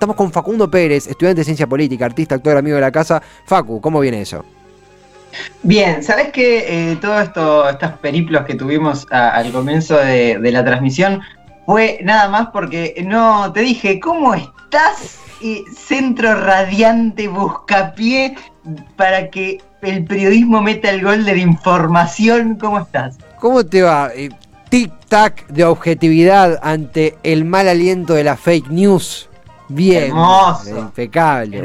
Estamos con Facundo Pérez, estudiante de ciencia política, artista, actor, amigo de la casa. Facu, ¿cómo viene eso? Bien, ¿sabes que eh, todos esto, estos periplos que tuvimos al comienzo de, la transmisión fue nada más porque no te dije, ¿cómo estás? centro radiante buscapié para que el periodismo meta el gol de la información. ¿Cómo estás? ¿Cómo te va? Eh, tic-tac de objetividad ante el mal aliento de la fake news. Bien. Hermoso. Impecable.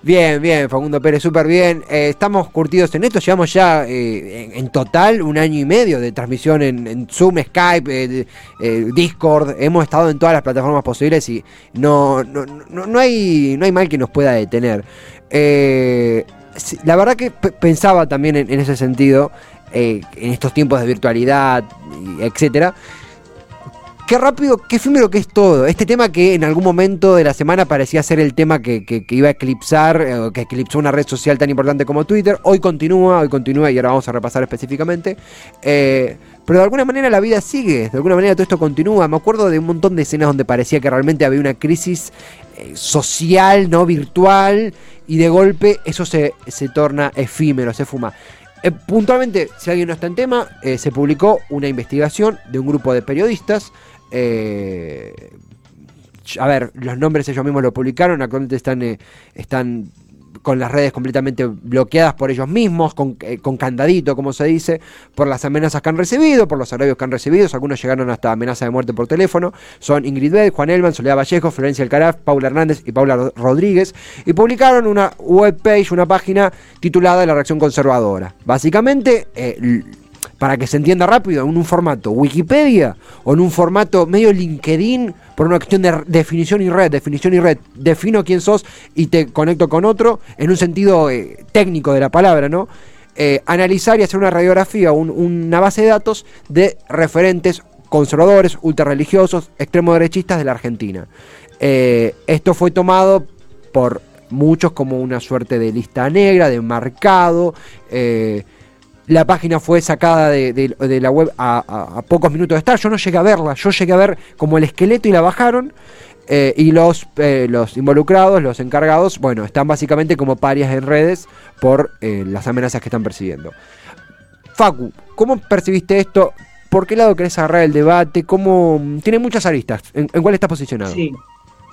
Bien, bien, Facundo Pérez, súper bien. Eh, estamos curtidos en esto, llevamos ya eh, en, total un año y medio de transmisión en, Zoom, Skype, eh, Discord. Hemos estado en todas las plataformas posibles y no, no, no, hay, no hay mal que nos pueda detener. la verdad que pensaba también en, en ese sentido, en estos tiempos de virtualidad, etcétera Qué rápido, qué efímero que es todo. Este tema que en algún momento de la semana parecía ser el tema que, iba a eclipsar, eh, que eclipsó una red social tan importante como Twitter, hoy continúa, hoy continúa y ahora vamos a repasar específicamente. Eh, pero de alguna manera la vida sigue, de alguna manera todo esto continúa. Me acuerdo de un montón de escenas donde parecía que realmente había una crisis eh, social, no virtual, y de golpe eso se, se torna efímero, se fuma. puntualmente, si alguien no está en tema, se publicó una investigación de un grupo de periodistas eh, a ver, los nombres ellos mismos lo publicaron, actualmente están, eh, están con las redes completamente bloqueadas por ellos mismos, eh, con, candadito, como se dice, por las amenazas que han recibido, por los agravios que han recibido. Algunos llegaron hasta amenaza de muerte por teléfono. Son Ingrid Bell, Juan Elman, Soledad Vallejo, Florencia Alcaraz, Paula Hernández y Paula Rodríguez. Y publicaron una webpage, una página titulada La Reacción Conservadora. Básicamente, para que se entienda rápido, en un formato Wikipedia o en un formato medio LinkedIn, por una cuestión de definición y red, definición y red, defino quién sos y te conecto con otro, en un sentido eh, técnico de la palabra, ¿no? Eh, analizar y hacer una radiografía, una base de datos de referentes conservadores, ultrarreligiosos, extremo derechistas de la Argentina. Eh, esto fue tomado por muchos como una suerte de lista negra, de marcado. La página fue sacada de, la web a, pocos minutos de estar. Yo no llegué a verla. Yo llegué a ver como el esqueleto y la bajaron. Eh, y los, eh, los involucrados, los encargados, bueno, están básicamente como parias en redes por eh, las amenazas que están persiguiendo. Facu, ¿cómo percibiste esto? ¿Por qué lado querés agarrar el debate? ¿Cómo... Tiene muchas aristas. ¿En, cuál estás posicionado? Sí.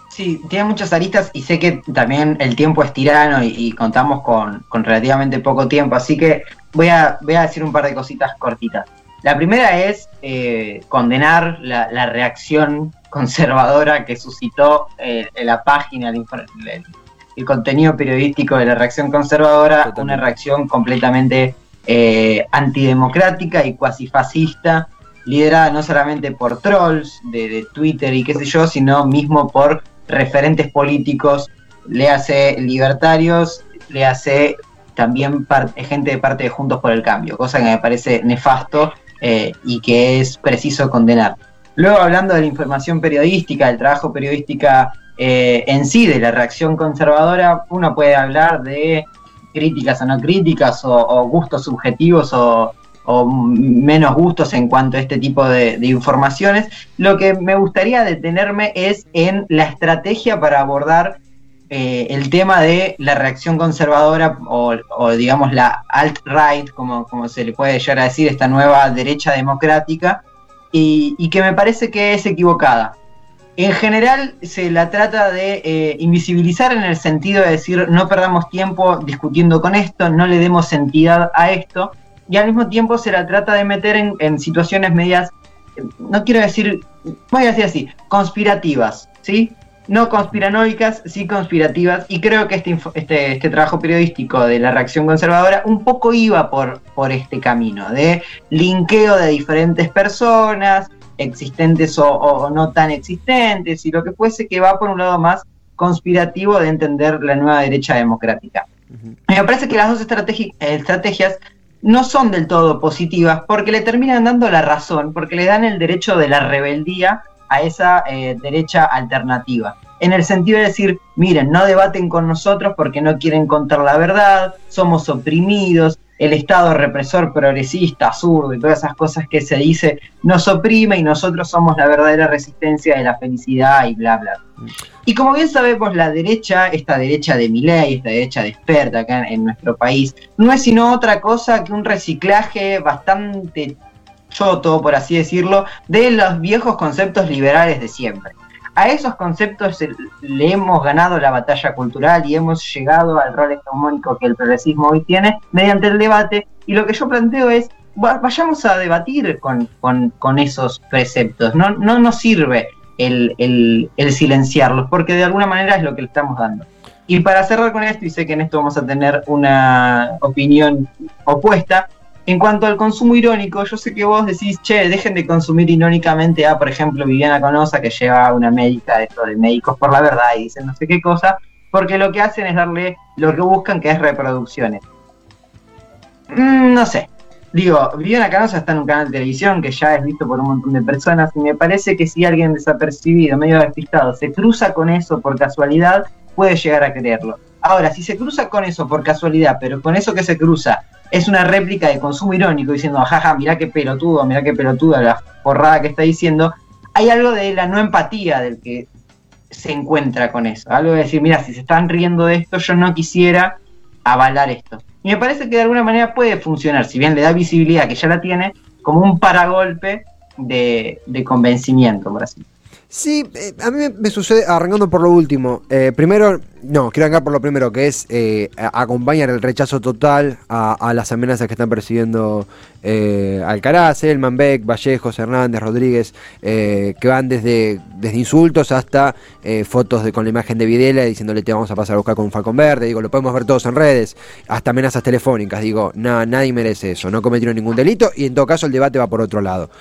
Sí, tiene muchas aristas y sé que también el tiempo es tirano y, contamos con, con, relativamente poco tiempo, así que voy a, voy a decir un par de cositas cortitas. La primera es eh, condenar la, reacción conservadora que suscitó eh, la página, el, el, contenido periodístico de la reacción conservadora, una reacción completamente eh, antidemocrática y cuasi fascista, liderada no solamente por trolls de, de, Twitter y qué sé yo, sino mismo por referentes políticos, le hace libertarios, le hace también gente de parte de Juntos por el Cambio, cosa que me parece nefasto eh, y que es preciso condenar. Luego, hablando de la información periodística, del trabajo periodística eh, en sí, de la reacción conservadora, uno puede hablar de críticas o no críticas, o, gustos subjetivos o, menos gustos en cuanto a este tipo de, de, informaciones. Lo que me gustaría detenerme es en la estrategia para abordar eh, el tema de la reacción conservadora o, digamos la alt-right, como, como, se le puede llegar a decir, esta nueva derecha democrática, y, que me parece que es equivocada. En general se la trata de eh, invisibilizar en el sentido de decir no perdamos tiempo discutiendo con esto, no le demos entidad a esto, y al mismo tiempo se la trata de meter en, en situaciones medias, no quiero decir, voy a decir así, conspirativas, ¿sí? No conspiranoicas, sí conspirativas, y creo que este, este, este, trabajo periodístico de la reacción conservadora un poco iba por, por este camino, de linkeo de diferentes personas, existentes o, no tan existentes, y lo que fuese que va por un lado más conspirativo de entender la nueva derecha democrática. Me parece que las dos estrategias no son del todo positivas porque le terminan dando la razón, porque le dan el derecho de la rebeldía a esa eh, derecha alternativa. En el sentido de decir, miren, no debaten con nosotros porque no quieren contar la verdad, somos oprimidos, el Estado represor progresista, zurdo y todas esas cosas que se dice nos oprime y nosotros somos la verdadera resistencia de la felicidad y bla, bla. Y como bien sabemos, la derecha, esta derecha de Milei, esta derecha de experta acá en nuestro país, no es sino otra cosa que un reciclaje bastante choto, por así decirlo, de los viejos conceptos liberales de siempre a esos conceptos le hemos ganado la batalla cultural y hemos llegado al rol hegemónico que el progresismo hoy tiene mediante el debate. Y lo que yo planteo es, vayamos a debatir con, esos preceptos. No, no nos sirve el, el, silenciarlos, porque de alguna manera es lo que le estamos dando. Y para cerrar con esto, y sé que en esto vamos a tener una opinión opuesta, en cuanto al consumo irónico, yo sé que vos decís, che, dejen de consumir irónicamente a, por ejemplo, Viviana Canosa, que lleva una médica de esto de médicos por la verdad y dicen no sé qué cosa, porque lo que hacen es darle lo que buscan, que es reproducciones. Mm, no sé. Digo, Viviana Canosa está en un canal de televisión que ya es visto por un montón de personas y me parece que si alguien desapercibido, medio despistado, se cruza con eso por casualidad, puede llegar a creerlo. Ahora, si se cruza con eso por casualidad, pero con eso que se cruza es una réplica de consumo irónico diciendo, jaja, mirá qué pelotudo, mirá qué pelotuda la porrada que está diciendo, hay algo de la no empatía del que se encuentra con eso. Algo de decir, mira, si se están riendo de esto, yo no quisiera avalar esto. Y me parece que de alguna manera puede funcionar, si bien le da visibilidad que ya la tiene, como un paragolpe de, de convencimiento, por así Sí, eh, a mí me, sucede, arrancando por lo último, eh, primero, no, quiero arrancar por lo primero, que es eh, acompañar el rechazo total a, las amenazas que están persiguiendo Alcaraz, Elman, Beck, Vallejos, Hernández, Rodríguez, que van desde, desde insultos hasta fotos con la imagen de Videla diciéndole te vamos a pasar a buscar con un falcón verde, digo, lo podemos ver todos en redes, hasta amenazas telefónicas, digo, nadie merece eso, no cometieron ningún delito y en todo caso el debate va por otro lado.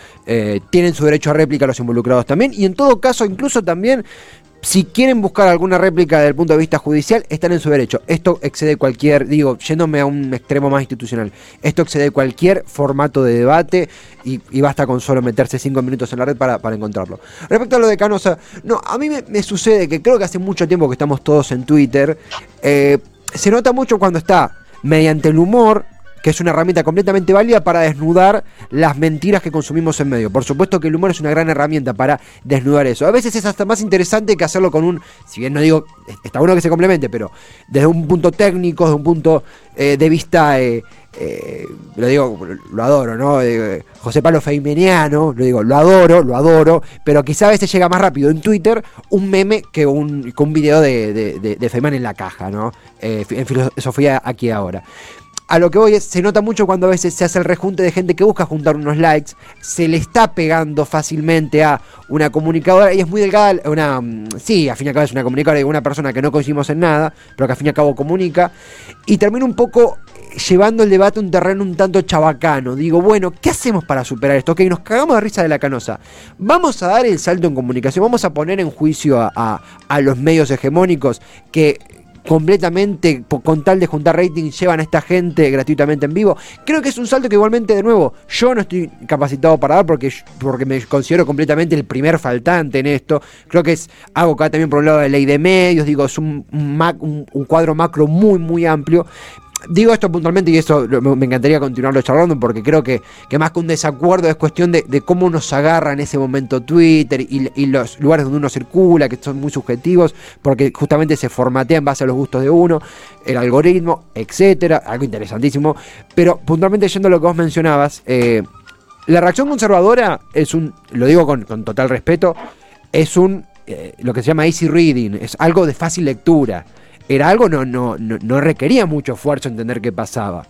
tienen su derecho a réplica los involucrados también y en todo caso, incluso también, si quieren buscar alguna réplica desde el punto de vista judicial, están en su derecho. Esto excede cualquier, digo, yéndome a un extremo más institucional, esto excede cualquier formato de debate y, basta con solo meterse cinco minutos en la red para, encontrarlo. Respecto a lo de Canosa, no, a mí me, sucede que creo que hace mucho tiempo que estamos todos en Twitter, eh, se nota mucho cuando está mediante el humor que es una herramienta completamente válida para desnudar las mentiras que consumimos en medio. Por supuesto que el humor es una gran herramienta para desnudar eso. A veces es hasta más interesante que hacerlo con un, si bien no digo, está bueno que se complemente, pero desde un punto técnico, desde un punto eh, de vista... Eh, eh, lo digo, lo adoro, ¿no? José Pablo Feimeniano, lo digo, lo adoro, lo adoro, pero quizá a veces llega más rápido en Twitter un meme que un, un video de, de, en la caja, ¿no? en filosofía aquí ahora a lo que voy es, se nota mucho cuando a veces se hace el rejunte de gente que busca juntar unos likes, se le está pegando fácilmente a una comunicadora y es muy delgada, una, mm, sí, al fin y al cabo es una comunicadora y una persona que no coincidimos en nada, pero que al fin y al cabo comunica, y termina un poco llevando el debate a un terreno un tanto chabacano. Digo, bueno, ¿qué hacemos para superar esto? Ok, nos cagamos de risa de la canosa. Vamos a dar el salto en comunicación, vamos a poner en juicio a, a los medios hegemónicos que completamente con tal de juntar rating llevan a esta gente gratuitamente en vivo. Creo que es un salto que igualmente de nuevo yo no estoy capacitado para dar porque, porque me considero completamente el primer faltante en esto. Creo que es hago acá también por un lado de ley de medios, digo, es un, un, un cuadro macro muy muy amplio, digo esto puntualmente y eso me encantaría continuarlo charlando porque creo que, que más que un desacuerdo es cuestión de, cómo nos agarra en ese momento Twitter y, los lugares donde uno circula, que son muy subjetivos, porque justamente se formatea en base a los gustos de uno, el algoritmo, etcétera, algo interesantísimo. Pero puntualmente yendo a lo que vos mencionabas, eh, la reacción conservadora es un, lo digo con, total respeto, es un eh, lo que se llama easy reading, es algo de fácil lectura era algo, no, no, no, requería mucho esfuerzo entender qué pasaba.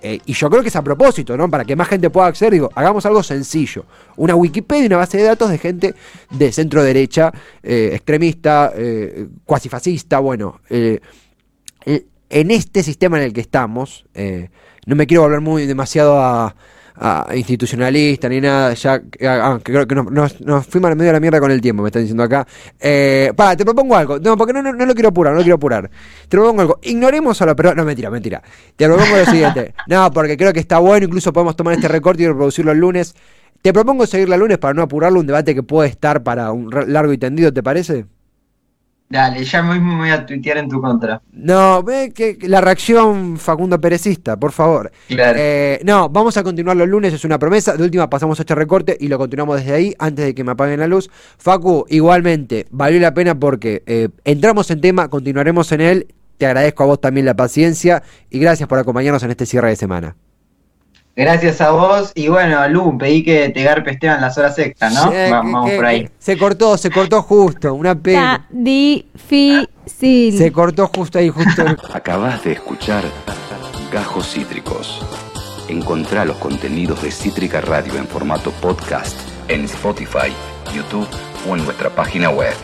Eh, y yo creo que es a propósito, ¿no? Para que más gente pueda acceder, digo, hagamos algo sencillo. Una Wikipedia, una base de datos de gente de centro derecha, eh, extremista, eh, cuasi fascista, bueno. en este sistema en el que estamos, no me quiero volver muy demasiado a, ah, institucionalista ni nada. Ya, ah, que creo que nos, nos, nos fuimos al medio de la mierda con el tiempo, me están diciendo acá. Eh, para, te propongo algo. No, porque no, no, no lo quiero apurar, no lo quiero apurar. Te propongo algo. Ignoremos a la pero No, mentira, mentira. Te propongo lo siguiente. No, porque creo que está bueno. Incluso podemos tomar este recorte y reproducirlo el lunes. Te propongo seguirlo el lunes para no apurarlo. Un debate que puede estar para un largo y tendido, ¿te parece? Dale, ya mismo me voy a tuitear en tu contra. No, ve que la reacción Facundo Perecista, por favor. Claro. Eh, no, vamos a continuar los lunes, es una promesa. De última pasamos a este recorte y lo continuamos desde ahí antes de que me apaguen la luz. Facu, igualmente, valió la pena porque eh, entramos en tema, continuaremos en él. Te agradezco a vos también la paciencia y gracias por acompañarnos en este cierre de semana. Gracias a vos. Y bueno, Lu, pedí que te garpe Esteban las horas extras, ¿no? Eh, que- vamos que- por ahí. Se cortó, se cortó justo, una Está pena. difícil. Se cortó justo ahí, justo. Acabas de escuchar Gajos Cítricos. Encontrá los contenidos de Cítrica Radio en formato podcast en Spotify, YouTube o en nuestra página web.